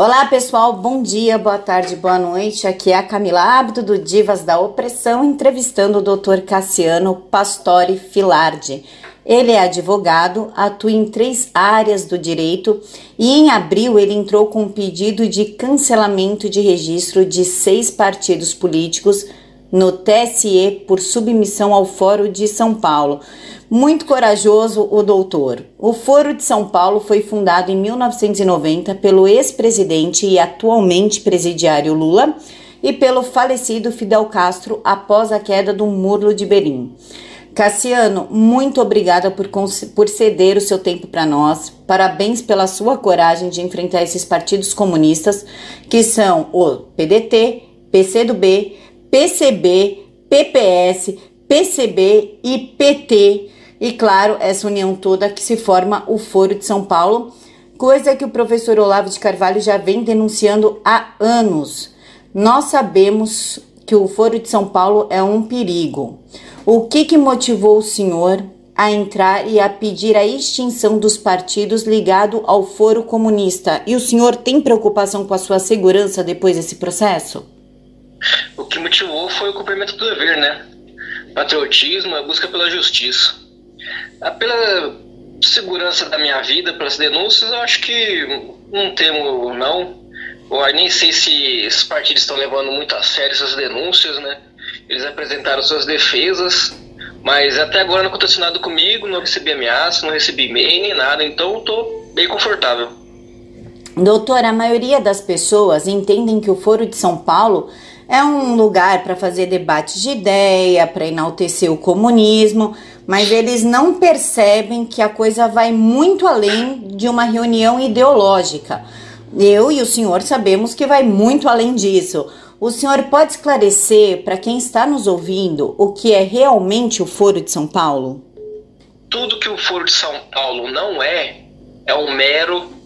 Olá pessoal, bom dia, boa tarde, boa noite. Aqui é a Camila Hábito do Divas da Opressão, entrevistando o Dr. Cassiano Pastore Filardi. Ele é advogado, atua em três áreas do direito e em abril ele entrou com um pedido de cancelamento de registro de seis partidos políticos no TSE por submissão ao Fórum de São Paulo. Muito corajoso o doutor. O Foro de São Paulo foi fundado em 1990 pelo ex-presidente e atualmente presidiário Lula e pelo falecido Fidel Castro após a queda do Muro de Berlim. Cassiano, muito obrigada por, por ceder o seu tempo para nós. Parabéns pela sua coragem de enfrentar esses partidos comunistas, que são o PDT, PCdoB, PCB, PPS, PCB e PT e, claro, essa união toda que se forma o Foro de São Paulo, coisa que o professor Olavo de Carvalho já vem denunciando há anos. Nós sabemos que o Foro de São Paulo é um perigo. O que, que motivou o senhor a entrar e a pedir a extinção dos partidos ligado ao Foro Comunista? E o senhor tem preocupação com a sua segurança depois desse processo? O que motivou foi o cumprimento do dever, né? Patriotismo, a busca pela justiça. Ah, pela segurança da minha vida, pelas denúncias, eu acho que não temo, não. Eu nem sei se esses partidos estão levando muito a sério essas denúncias, né? Eles apresentaram suas defesas, mas até agora não aconteceu nada comigo, não recebi ameaça, não recebi e-mail nem nada, então estou bem confortável. Doutor, a maioria das pessoas entendem que o Foro de São Paulo é um lugar para fazer debates de ideia, para enaltecer o comunismo, mas eles não percebem que a coisa vai muito além de uma reunião ideológica. Eu e o senhor sabemos que vai muito além disso. O senhor pode esclarecer para quem está nos ouvindo o que é realmente o Foro de São Paulo? Tudo que o Foro de São Paulo não é, é um mero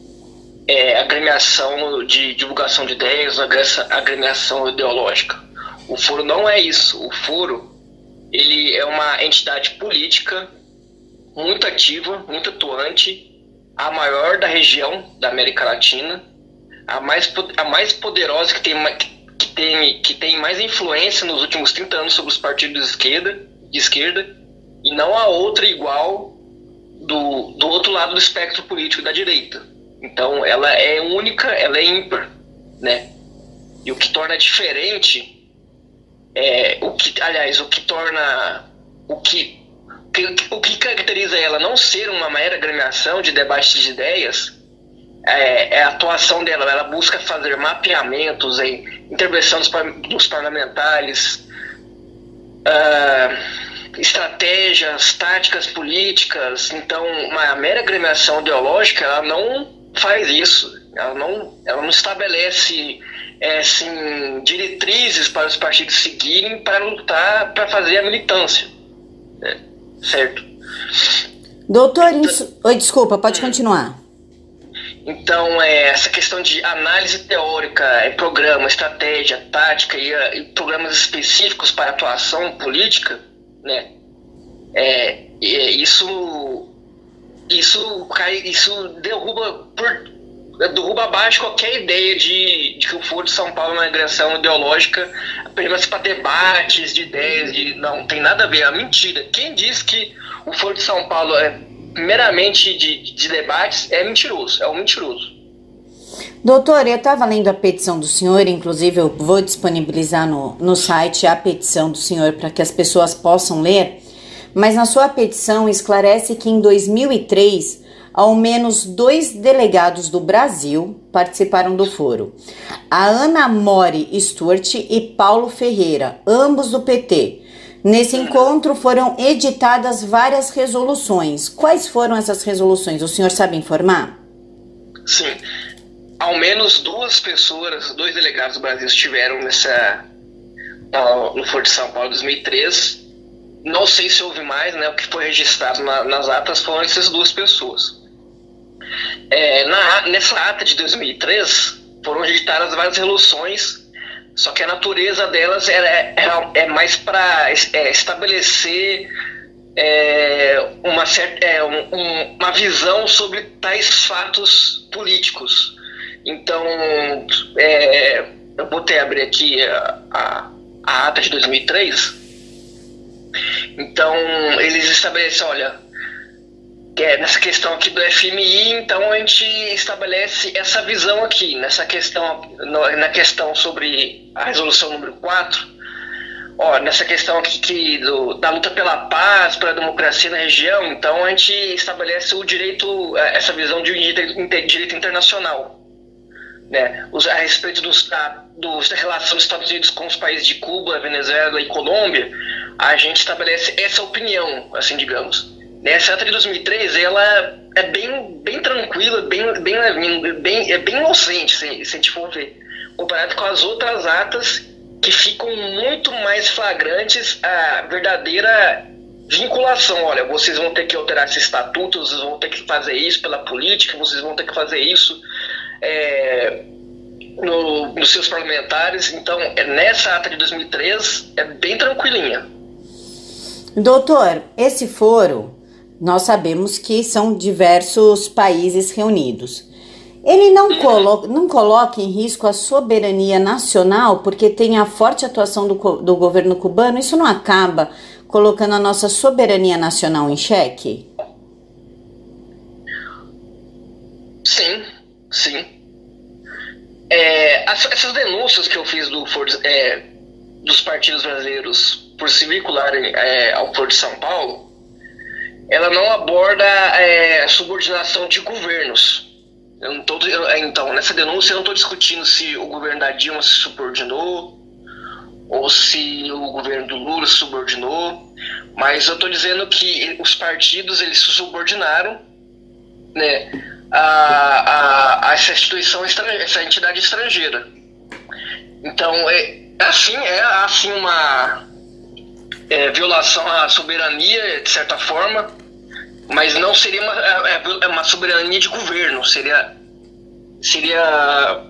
é, agremiação de divulgação de ideias, agremiação ideológica. O Foro não é isso. O Foro ele é uma entidade política muito ativa, muito atuante, a maior da região da América Latina, a mais, a mais poderosa que tem, que, tem, que tem mais influência nos últimos 30 anos sobre os partidos de esquerda, de esquerda e não a outra igual do, do outro lado do espectro político da direita. Então ela é única, ela é ímpar, né? E o que torna diferente é, o que, aliás, o que torna o que, o que caracteriza ela não ser uma mera agremiação de debate de ideias é, é, a atuação dela. Ela busca fazer mapeamentos, em intervenção dos, dos parlamentares, uh, estratégias, táticas políticas. Então, uma mera agremiação ideológica, ela não faz isso. Ela não, ela não estabelece é, assim, diretrizes para os partidos seguirem para lutar, para fazer a militância. É, certo? Doutor, então, isso... Oi, desculpa, pode hum. continuar. Então, é, essa questão de análise teórica, é, programa, estratégia, tática e, e, programas específicos para atuação política, né? É, é, isso, isso, cai, isso derruba por derruba abaixo qualquer ideia de, de que o Foro de São Paulo é uma agressão ideológica apenas para debates de ideias, de, não tem nada a ver, é mentira. Quem diz que o Foro de São Paulo é meramente de, de debates é mentiroso, é um mentiroso. Doutor, eu estava lendo a petição do senhor, inclusive eu vou disponibilizar no, no site a petição do senhor para que as pessoas possam ler, mas na sua petição esclarece que em 2003 ao menos dois delegados do Brasil participaram do foro. A Ana Mori Stuart e Paulo Ferreira, ambos do PT. Nesse encontro foram editadas várias resoluções. Quais foram essas resoluções? O senhor sabe informar? Sim. Ao menos duas pessoas, dois delegados do Brasil estiveram nessa no Foro de São Paulo 2003. Não sei se houve mais, né? O que foi registrado na, nas atas foram essas duas pessoas. É, na, nessa ata de 2003 foram editadas várias resoluções, só que a natureza delas era, era é mais para é, estabelecer é, uma, certa, é, um, uma visão sobre tais fatos políticos. Então, é, eu até abrir aqui a, a, a ata de 2003. Então, eles estabelecem, olha, é, nessa questão aqui do FMI, então a gente estabelece essa visão aqui, nessa questão, na questão sobre a resolução número 4, ó, nessa questão aqui que do, da luta pela paz, pela democracia na região, então a gente estabelece o direito, é, essa visão de direito internacional. Né, a respeito dos, da, dos, da relação dos Estados Unidos com os países de Cuba, Venezuela e Colômbia, a gente estabelece essa opinião, assim, digamos. Nessa ata de 2003, ela é bem, bem tranquila, bem, bem, bem, é bem inocente, se, se a gente for ver, comparado com as outras atas que ficam muito mais flagrantes a verdadeira vinculação. Olha, vocês vão ter que alterar esse estatuto, vocês vão ter que fazer isso pela política, vocês vão ter que fazer isso é, no, nos seus parlamentares. Então, é, nessa ata de 2003 é bem tranquilinha. Doutor, esse foro, nós sabemos que são diversos países reunidos. Ele não, colo não coloca em risco a soberania nacional porque tem a forte atuação do, do governo cubano? Isso não acaba colocando a nossa soberania nacional em xeque? Sim, sim. É, essas denúncias que eu fiz do é, dos partidos brasileiros por se vincularem é, ao Foro de São Paulo, ela não aborda é, a subordinação de governos. Tô, eu, então, nessa denúncia eu não estou discutindo se o governo da Dilma se subordinou ou se o governo do Lula se subordinou, mas eu estou dizendo que os partidos eles se subordinaram né, a, a, a essa instituição estrangeira, essa entidade estrangeira. Então, é, é assim, é assim uma é, violação à soberania, de certa forma, mas não seria uma, é, é uma soberania de governo, seria, seria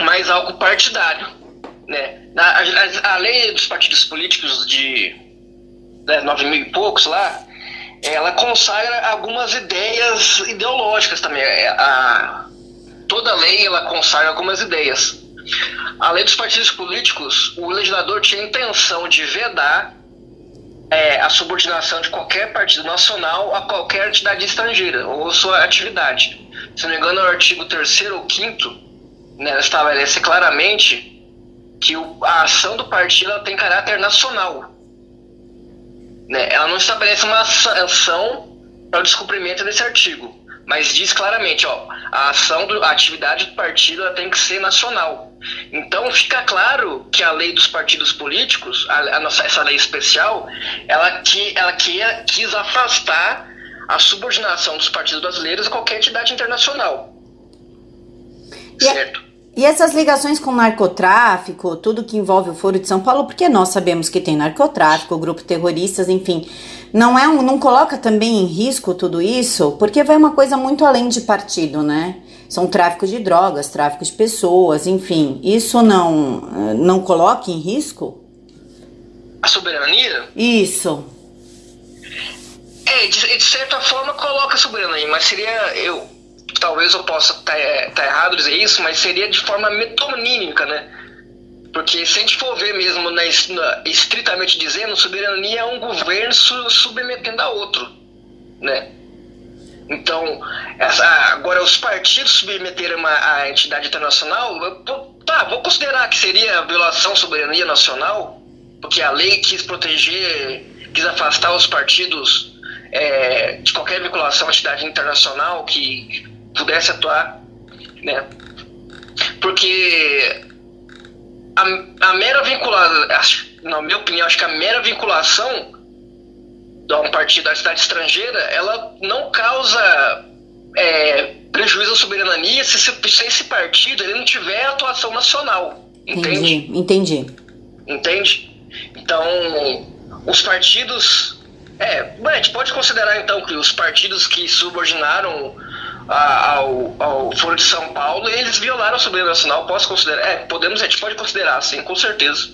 mais algo partidário. Né? A, a, a lei dos partidos políticos de né, nove mil e poucos lá, ela consagra algumas ideias ideológicas também. É, a, toda lei ela consagra algumas ideias. A lei dos partidos políticos, o legislador tinha a intenção de vedar é, a subordinação de qualquer partido nacional a qualquer entidade estrangeira ou sua atividade. Se não me engano, o artigo 3 ou 5 né, estabelece claramente que o, a ação do partido tem caráter nacional. Né? Ela não estabelece uma sanção para o descumprimento desse artigo, mas diz claramente, ó, a ação, do, a atividade do partido tem que ser nacional. Então fica claro que a lei dos partidos políticos, a, a nossa, essa lei especial, ela, que, ela que, quis afastar a subordinação dos partidos brasileiros a qualquer entidade internacional. E certo? E essas ligações com narcotráfico, tudo que envolve o Foro de São Paulo, porque nós sabemos que tem narcotráfico, grupo terroristas, enfim, não é um, não coloca também em risco tudo isso, porque vai uma coisa muito além de partido, né? São tráfico de drogas, tráfico de pessoas, enfim, isso não não coloca em risco? A soberania? Isso. É, de, de certa forma coloca a soberania, mas seria eu talvez eu possa estar tá, é, tá errado dizer isso, mas seria de forma metonímica, né? Porque se a gente for ver mesmo, na, na, estritamente dizendo, soberania é um governo su, submetendo a outro, né? Então, essa, agora os partidos submeterem a entidade internacional, eu, tá, vou considerar que seria violação à soberania nacional, porque a lei quis proteger, quis afastar os partidos é, de qualquer vinculação à entidade internacional que pudesse atuar, né? Porque a, a mera vinculação, na minha opinião, acho que a mera vinculação de um partido da cidade estrangeira, ela não causa é, prejuízo à soberania se, se esse partido ele não tiver atuação nacional. Entende? Entendi. Entendi. Entende? Então, os partidos. É, a gente pode considerar então que os partidos que subordinaram ao, ao Foro de São Paulo e eles violaram a soberania nacional. Posso considerar? É, podemos, a gente pode considerar, sim, com certeza.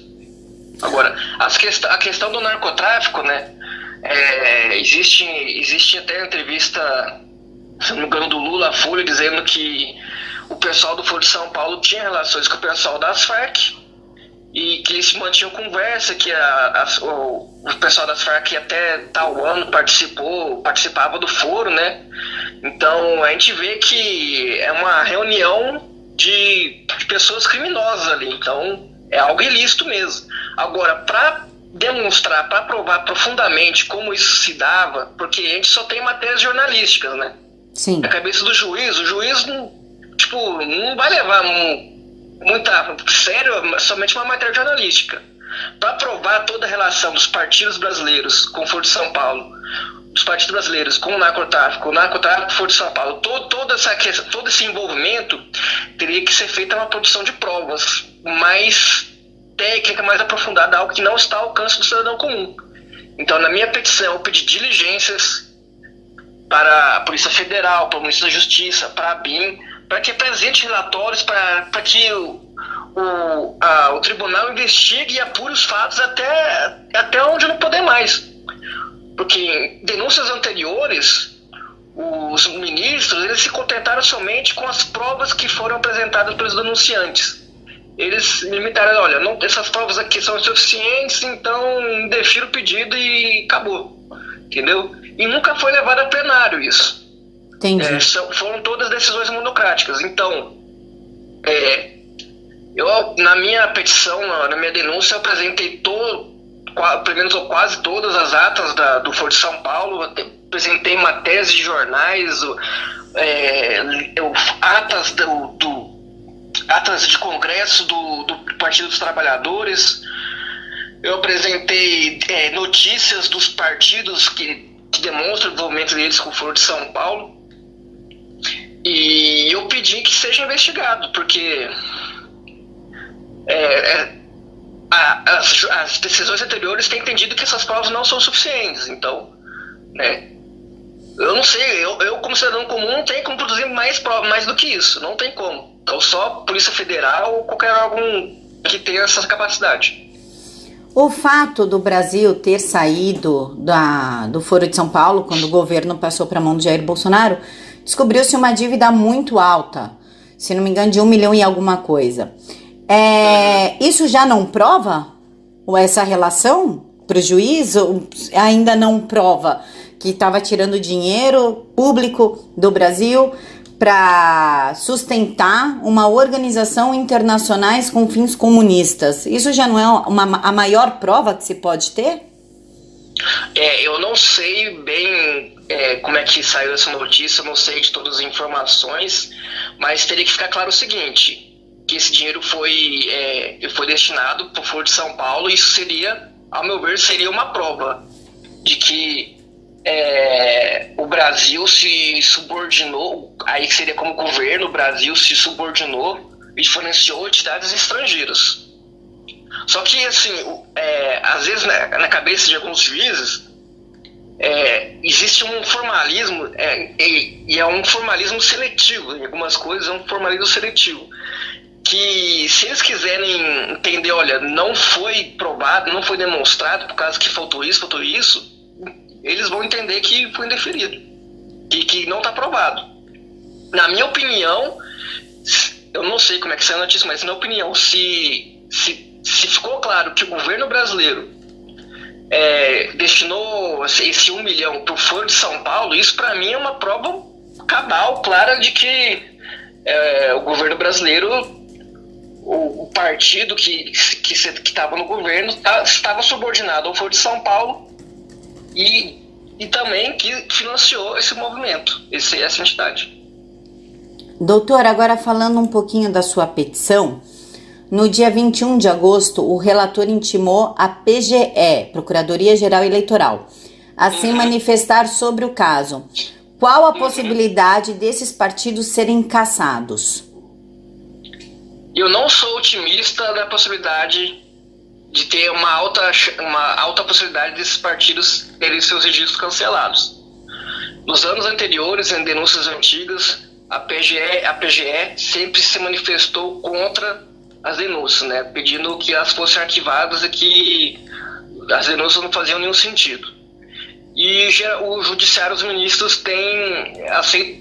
Agora, as quest a questão do narcotráfico, né? É, existe, existe até entrevista, se não me engano, do Lula Folha dizendo que o pessoal do Foro de São Paulo tinha relações com o pessoal das Farc e que eles mantinham conversa, que a, a, o, o, pessoal das Farc até tal ano participou, participava do foro, né? Então a gente vê que é uma reunião de, de pessoas criminosas ali, então é algo ilícito mesmo. Agora, para demonstrar, para provar profundamente como isso se dava, porque a gente só tem matérias jornalísticas, né? Sim. Na cabeça do juiz, o juiz não, tipo, não vai levar um, muita sério somente uma matéria jornalística. Para provar toda a relação dos partidos brasileiros com o Foro de São Paulo, dos partidos brasileiros com o narcotráfico, o narcotráfico Foro de São Paulo, todo, toda essa, todo esse envolvimento teria que ser feita uma produção de provas mais técnica, mais aprofundada, algo que não está ao alcance do cidadão comum. Então, na minha petição, eu pedi diligências para a Polícia Federal, para o Ministério da Justiça, para a BIM, para que apresente relatórios, para, que o, o, a, o tribunal investigue e apure os fatos até, até onde não poder mais. Porque em denúncias anteriores, os ministros eles se contentaram somente com as provas que foram apresentadas pelos denunciantes. Eles limitaram, olha, não, essas provas aqui são insuficientes, então defiro o pedido e acabou. Entendeu? E nunca foi levado a plenário isso. Entendi. É, são, foram todas decisões monocráticas. Então, é, eu, na minha petição, na, minha denúncia, eu apresentei todo, pelo menos ou quase todas as atas da, do Foro de São Paulo, apresentei matérias de jornais, é, eu, atas do, do, atas de congresso do, do Partido dos Trabalhadores, eu apresentei é, notícias dos partidos que que demonstra o envolvimento deles com o Foro de São Paulo. E eu pedi que seja investigado, porque é, é, a, as, as, decisões anteriores têm entendido que essas provas não são suficientes. Então, né, eu não sei, eu, eu como cidadão comum não tenho como produzir mais provas, mais do que isso, não tem como. Então só Polícia Federal ou qualquer algum que tenha essa capacidade. O fato do Brasil ter saído da, do Foro de São Paulo, quando o governo passou para a mão de Jair Bolsonaro, descobriu-se uma dívida muito alta, se não me engano, de um milhão e alguma coisa. É, isso já não prova essa relação para o juiz? Ainda não prova que estava tirando dinheiro público do Brasil para sustentar uma organização internacionais com fins comunistas. Isso já não é uma, a maior prova que se pode ter? É, eu não sei bem é, como é que saiu essa notícia, não sei de todas as informações, mas teria que ficar claro o seguinte, que esse dinheiro foi, é, foi destinado para o Foro de São Paulo, e isso seria, ao meu ver, seria uma prova de que é, o Brasil se subordinou, aí seria como governo, o Brasil se subordinou e diferenciou entidades estrangeiras. Só que, assim, é, às vezes né, na cabeça de alguns juízes é, existe um formalismo, é, e, e, é um formalismo seletivo, em algumas coisas é um formalismo seletivo. Que se eles quiserem entender, olha, não foi provado, não foi demonstrado por causa que faltou isso, faltou isso, eles vão entender que foi indeferido, que, que não está provado. Na minha opinião, eu não sei como é que saiu a notícia, mas na minha opinião, se, se, se ficou claro que o governo brasileiro é, destinou esse um milhão para o Foro de São Paulo, isso para mim é uma prova cabal, clara, de que é, o governo brasileiro, o, o partido que estava no governo, tá, estava subordinado ao Foro de São Paulo e, e também que financiou esse movimento, esse, essa entidade. Doutor, agora falando um pouquinho da sua petição, no dia 21 de agosto, o relator intimou a PGE, Procuradoria Geral Eleitoral, a se uhum. manifestar sobre o caso. Qual a uhum. possibilidade desses partidos serem caçados? Eu não sou otimista da possibilidade de ter uma alta, uma alta possibilidade desses partidos terem seus registros cancelados. Nos anos anteriores, em denúncias antigas, a PGE, a PGE sempre se manifestou contra as denúncias, né, pedindo que elas fossem arquivadas e que as denúncias não faziam nenhum sentido. e o judiciário, os ministros têm,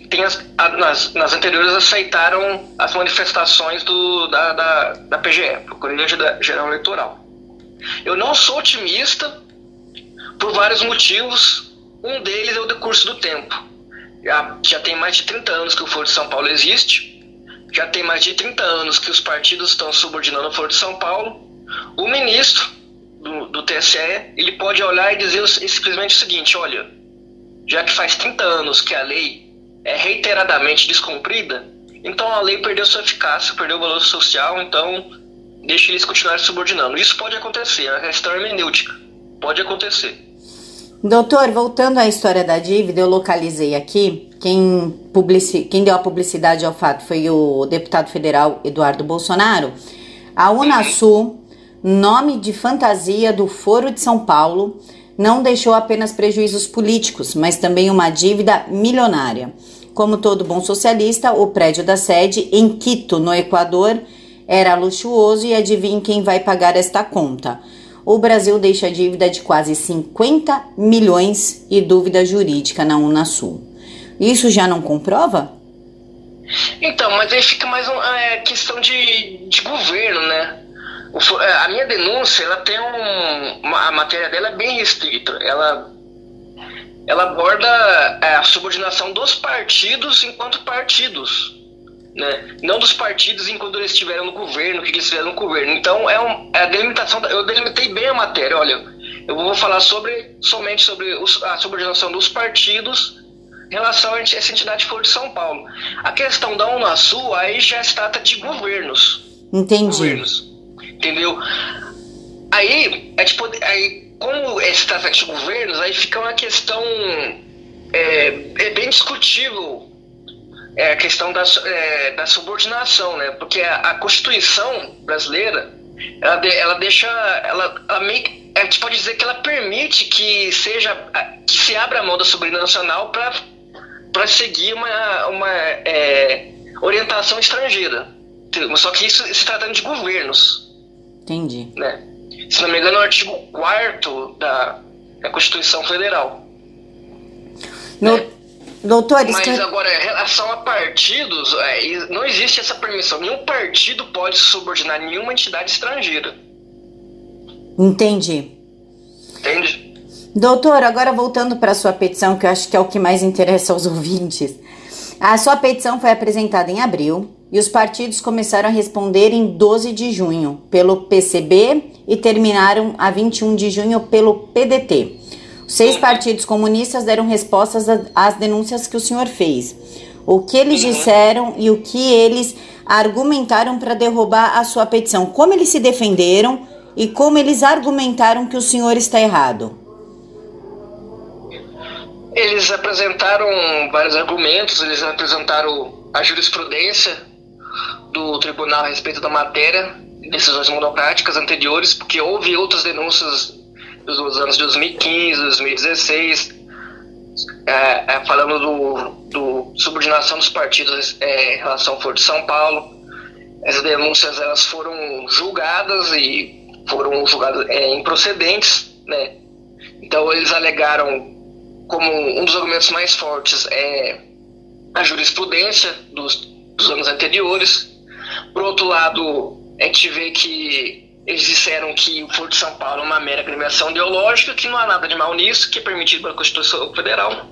têm as, nas, nas anteriores aceitaram as manifestações do, da, da, da PGE, Procuradoria Geral Eleitoral. Eu não sou otimista por vários motivos. Um deles é o decurso do tempo. Já, já tem mais de 30 anos que o Foro de São Paulo existe, já tem mais de 30 anos que os partidos estão subordinando o Foro de São Paulo. O ministro do, do TSE, ele pode olhar e dizer simplesmente o seguinte: olha, já que faz 30 anos que a lei é reiteradamente descumprida, então a lei perdeu sua eficácia, perdeu o valor social, então deixe eles continuarem subordinando. Isso pode acontecer, a questão hermenêutica. Pode acontecer. Doutor, voltando à história da dívida, eu localizei aqui. Quem, publici... Quem deu a publicidade ao fato foi o deputado federal Eduardo Bolsonaro. A Unasul nome de fantasia do Foro de São Paulo, não deixou apenas prejuízos políticos, mas também uma dívida milionária. Como todo bom socialista, o prédio da sede em Quito, no Equador, era luxuoso e adivinhe quem vai pagar esta conta. O Brasil deixa dívida de quase 50 milhões e dúvida jurídica na Unasul. Isso já não comprova? Então, mas aí fica mais uma é, questão de, de governo, né? É, a minha denúncia, ela tem um, uma, a matéria dela é bem restrita. Ela, ela aborda é, a subordinação dos partidos enquanto partidos. Né? Não dos partidos enquanto eles estiveram no governo, o que eles fizeram no governo. Então, é, um, é a delimitação, eu delimitei bem a matéria. Olha, eu vou falar sobre, somente sobre os, a subordinação dos partidos em relação a essa entidade for de São Paulo. A questão da Unasul, aí já se trata de governos. Entendi. Governos. Entendeu? Aí, é tipo, aí, como se trata de governos, aí fica uma questão é, é bem discutível é, a questão da, é, da subordinação, né? Porque a, a Constituição brasileira, ela, de, ela deixa, ela, ela meio a gente pode dizer que ela permite que seja, que se abra a mão da soberania nacional para para seguir uma, uma é, orientação estrangeira. Só que isso se tratando de governos. Entendi. Né? Se não me engano, é o artigo 4 da, da Constituição Federal. No, né? Doutor, Mas que... agora, em relação a partidos, é, não existe essa permissão. Nenhum partido pode subordinar nenhuma entidade estrangeira. Entendi. Entende? Doutor, agora voltando para a sua petição, que eu acho que é o que mais interessa aos ouvintes. A sua petição foi apresentada em abril e os partidos começaram a responder em 12 de junho pelo PCB e terminaram a 21 de junho pelo PDT. Seis partidos comunistas deram respostas às denúncias que o senhor fez. O que eles uhum. disseram e o que eles argumentaram para derrubar a sua petição? Como eles se defenderam e como eles argumentaram que o senhor está errado? Eles apresentaram vários argumentos, eles apresentaram a jurisprudência do tribunal a respeito da matéria, decisões monocráticas anteriores, porque houve outras denúncias dos anos 2015, 2016, é, é, falando do, do, subordinação dos partidos é, em relação ao Foro de São Paulo. Essas denúncias elas foram julgadas e foram julgadas é, improcedentes, né? Então eles alegaram como um dos argumentos mais fortes é a jurisprudência dos, dos anos anteriores, por outro lado, a gente vê que eles disseram que o Foro de São Paulo é uma mera agremiação ideológica, que não há nada de mal nisso, que é permitido pela Constituição Federal.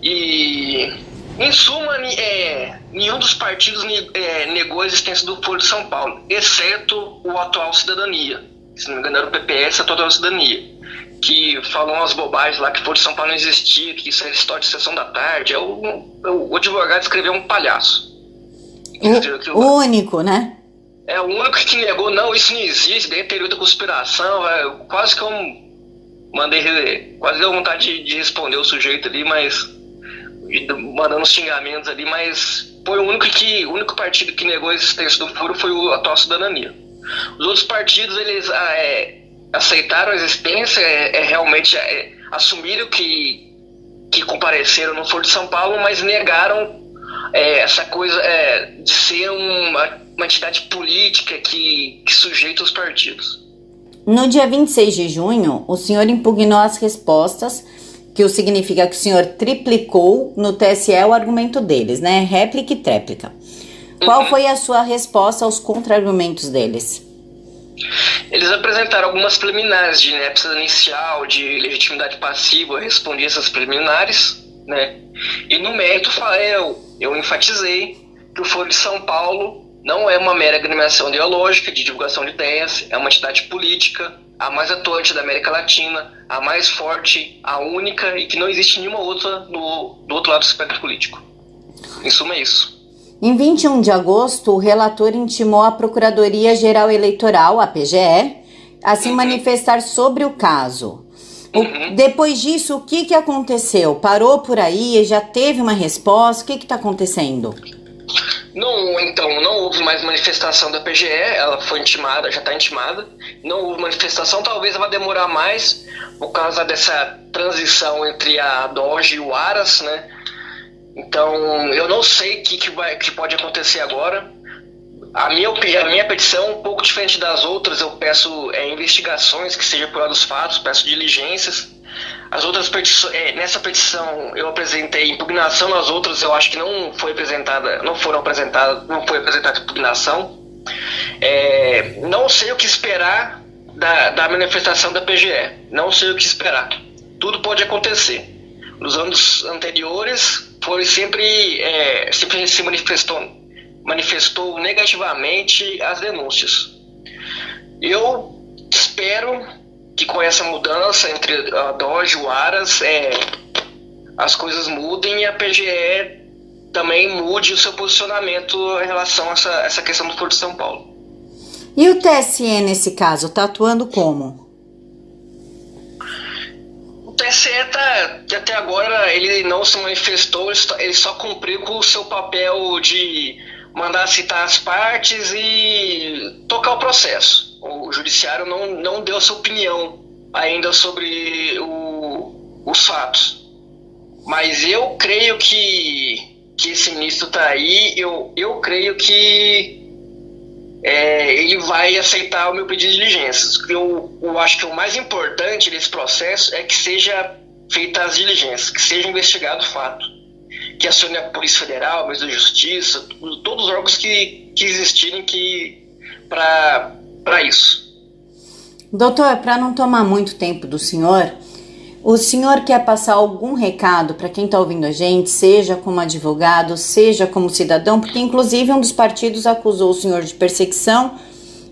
E, em suma, é, nenhum dos partidos é, negou a existência do Foro de São Paulo, exceto o atual Cidadania. Se não me engano, era o PPS, a Total Cidadania que falou umas bobagens lá que Foro de São Paulo não existia, que isso é história de sessão da tarde. É o, o, o advogado escreveu um palhaço. O, o único, né? É o único que negou, não, isso não existe, daí teoria da conspiração, é, quase que eu mandei, quase deu vontade de, de responder o sujeito ali, mas mandando uns xingamentos ali, mas foi o único que, o único partido que negou a existência do furo foi o atual cidadania. Os outros partidos, eles ah, é, aceitaram a existência, é, é realmente é, assumiram que, que compareceram no Foro de São Paulo, mas negaram é, essa coisa é, de ser uma, uma entidade política que, que sujeita os partidos. No dia 26 de junho, o senhor impugnou as respostas, que o significa que o senhor triplicou no TSE o argumento deles, né? Réplica e tréplica. Qual foi a sua resposta aos contra-argumentos deles? Eles apresentaram algumas preliminares de inépcia inicial, de legitimidade passiva, respondi essas preliminares, né? E no mérito eu, eu enfatizei que o Foro de São Paulo não é uma mera agremiação ideológica de divulgação de ideias, é uma entidade política, a mais atuante da América Latina, a mais forte, a única e que não existe nenhuma outra do, do outro lado do espectro político. Em suma, é isso. Em 21 de agosto, o relator intimou a Procuradoria-Geral Eleitoral, a PGE, a se uhum. manifestar sobre o caso. O, uhum. Depois disso, o que, que aconteceu? Parou por aí? Já teve uma resposta? O que está acontecendo? Não, então, não houve mais manifestação da PGE, ela foi intimada, já está intimada. Não houve manifestação, talvez ela demorar mais por causa dessa transição entre a Doge e o Aras, né? Então, eu não sei o que, que, vai, que pode acontecer agora. A minha, a minha petição, um pouco diferente das outras, eu peço é, investigações que sejam por dos fatos, peço diligências. As outras petições, é, nessa petição eu apresentei impugnação, nas outras eu acho que não foi apresentada, não foram apresentadas, não foi apresentada impugnação. É, não sei o que esperar da, da manifestação da PGE, não sei o que esperar. Tudo pode acontecer. Nos anos anteriores, foi sempre, é, sempre se manifestou, manifestou negativamente as denúncias. Eu espero que com essa mudança entre a Doge e o Aras, é, as coisas mudem e a PGE também mude o seu posicionamento em relação a essa, essa questão do Foro de São Paulo. E o TSE, nesse caso, está atuando como? TSE tá, até agora ele não se manifestou, ele só cumpriu com o seu papel de mandar citar as partes e tocar o processo. O judiciário não, não deu sua opinião ainda sobre o, os fatos. Mas eu creio que, que esse ministro está aí, eu, eu creio que é, ele vai aceitar o meu pedido de diligências. Eu, eu acho que o mais importante desse processo é que seja feita as diligências, que seja investigado o fato. Que acione a Polícia Federal, Ministério da Justiça, todos os órgãos que, que existirem que, para isso. Doutor, para não tomar muito tempo do senhor, o senhor quer passar algum recado para quem está ouvindo a gente, seja como advogado, seja como cidadão, porque inclusive um dos partidos acusou o senhor de perseguição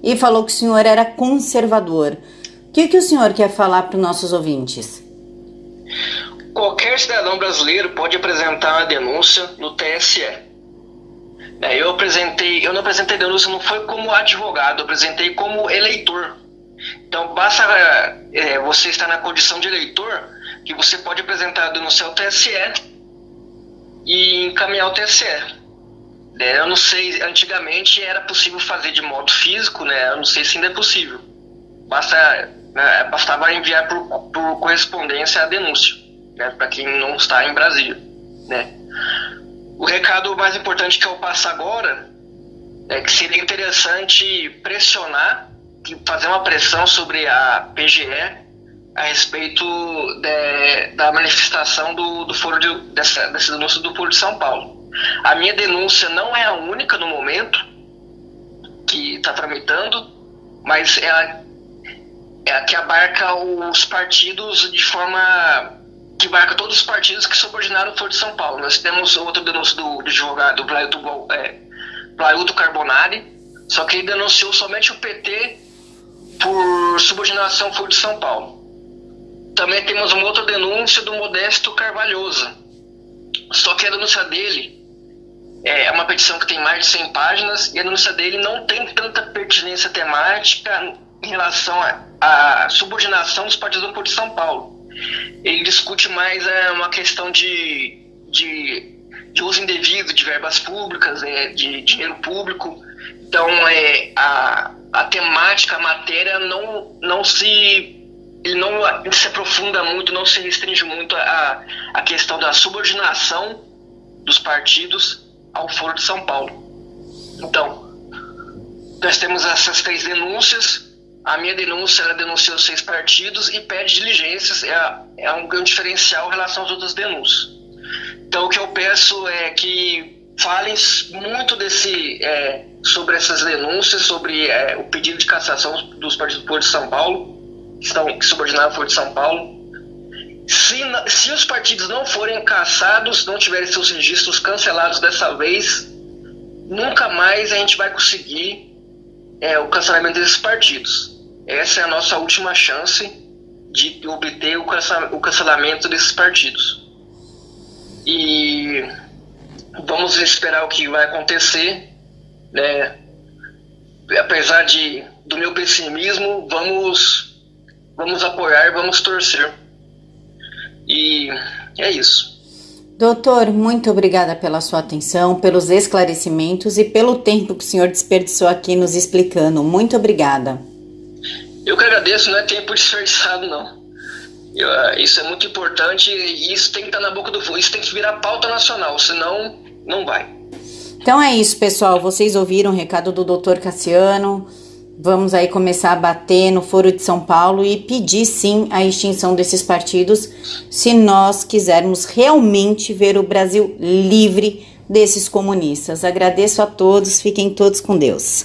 e falou que o senhor era conservador. O que, que o senhor quer falar para os nossos ouvintes? Qualquer cidadão brasileiro pode apresentar uma denúncia no TSE. É, eu apresentei, eu não apresentei denúncia, não foi como advogado, eu apresentei como eleitor. Então basta é, você estar na condição de eleitor que você pode apresentar a denúncia ao TSE e encaminhar ao TSE. É, eu não sei, antigamente era possível fazer de modo físico, né? Eu não sei se ainda é possível. Basta, né, bastava enviar por, por correspondência a denúncia, né? Para quem não está em Brasília, né? O recado mais importante que eu passo agora é que seria interessante pressionar fazer uma pressão sobre a PGE a respeito de, da manifestação do, do foro de, dessa, dessa denúncia do Foro de São Paulo. A minha denúncia não é a única no momento que está tramitando, mas é a, é a que abarca os partidos de forma que abarca todos os partidos que subordinaram o Foro de São Paulo. Nós temos outra denúncia do, do advogado Blailton é, Carbonari, só que ele denunciou somente o PT por subordinação foi de São Paulo. Também temos uma outra denúncia do Modesto Carvalhosa. Só que a denúncia dele é uma petição que tem mais de 100 páginas e a denúncia dele não tem tanta pertinência temática em relação à subordinação dos partidos do Povo de São Paulo. Ele discute mais é, uma questão de, de, de uso indevido de verbas públicas, é, de dinheiro público. Então, é, a, a temática, a matéria não, não se ele não se aprofunda muito, não se restringe muito a, a questão da subordinação dos partidos ao Foro de São Paulo. Então, nós temos essas três denúncias. A minha denúncia, ela denuncia os seis partidos e pede diligências, é, é um, um diferencial em relação às outras denúncias. Então, o que eu peço é que falem muito desse, é, sobre essas denúncias, sobre é, o pedido de cassação dos partidos do de São Paulo, que estão subordinados ao de São Paulo. Se, se os partidos não forem cassados, não tiverem seus registros cancelados dessa vez, nunca mais a gente vai conseguir é, o cancelamento desses partidos. Essa é a nossa última chance de obter o cancelamento desses partidos. E vamos esperar o que vai acontecer, né? Apesar de do meu pessimismo, vamos vamos apoiar, vamos torcer. E é isso. Doutor, muito obrigada pela sua atenção, pelos esclarecimentos e pelo tempo que o senhor desperdiçou aqui nos explicando. Muito obrigada. Eu que agradeço, não é tempo desperdiçado, não. Eu, ah, isso é muito importante e isso tem que estar na boca do fogo, isso tem que virar pauta nacional, senão não vai. Então é isso, pessoal. Vocês ouviram o recado do doutor Cassiano. Vamos aí começar a bater no Foro de São Paulo e pedir sim a extinção desses partidos, se nós quisermos realmente ver o Brasil livre desses comunistas. Agradeço a todos, fiquem todos com Deus.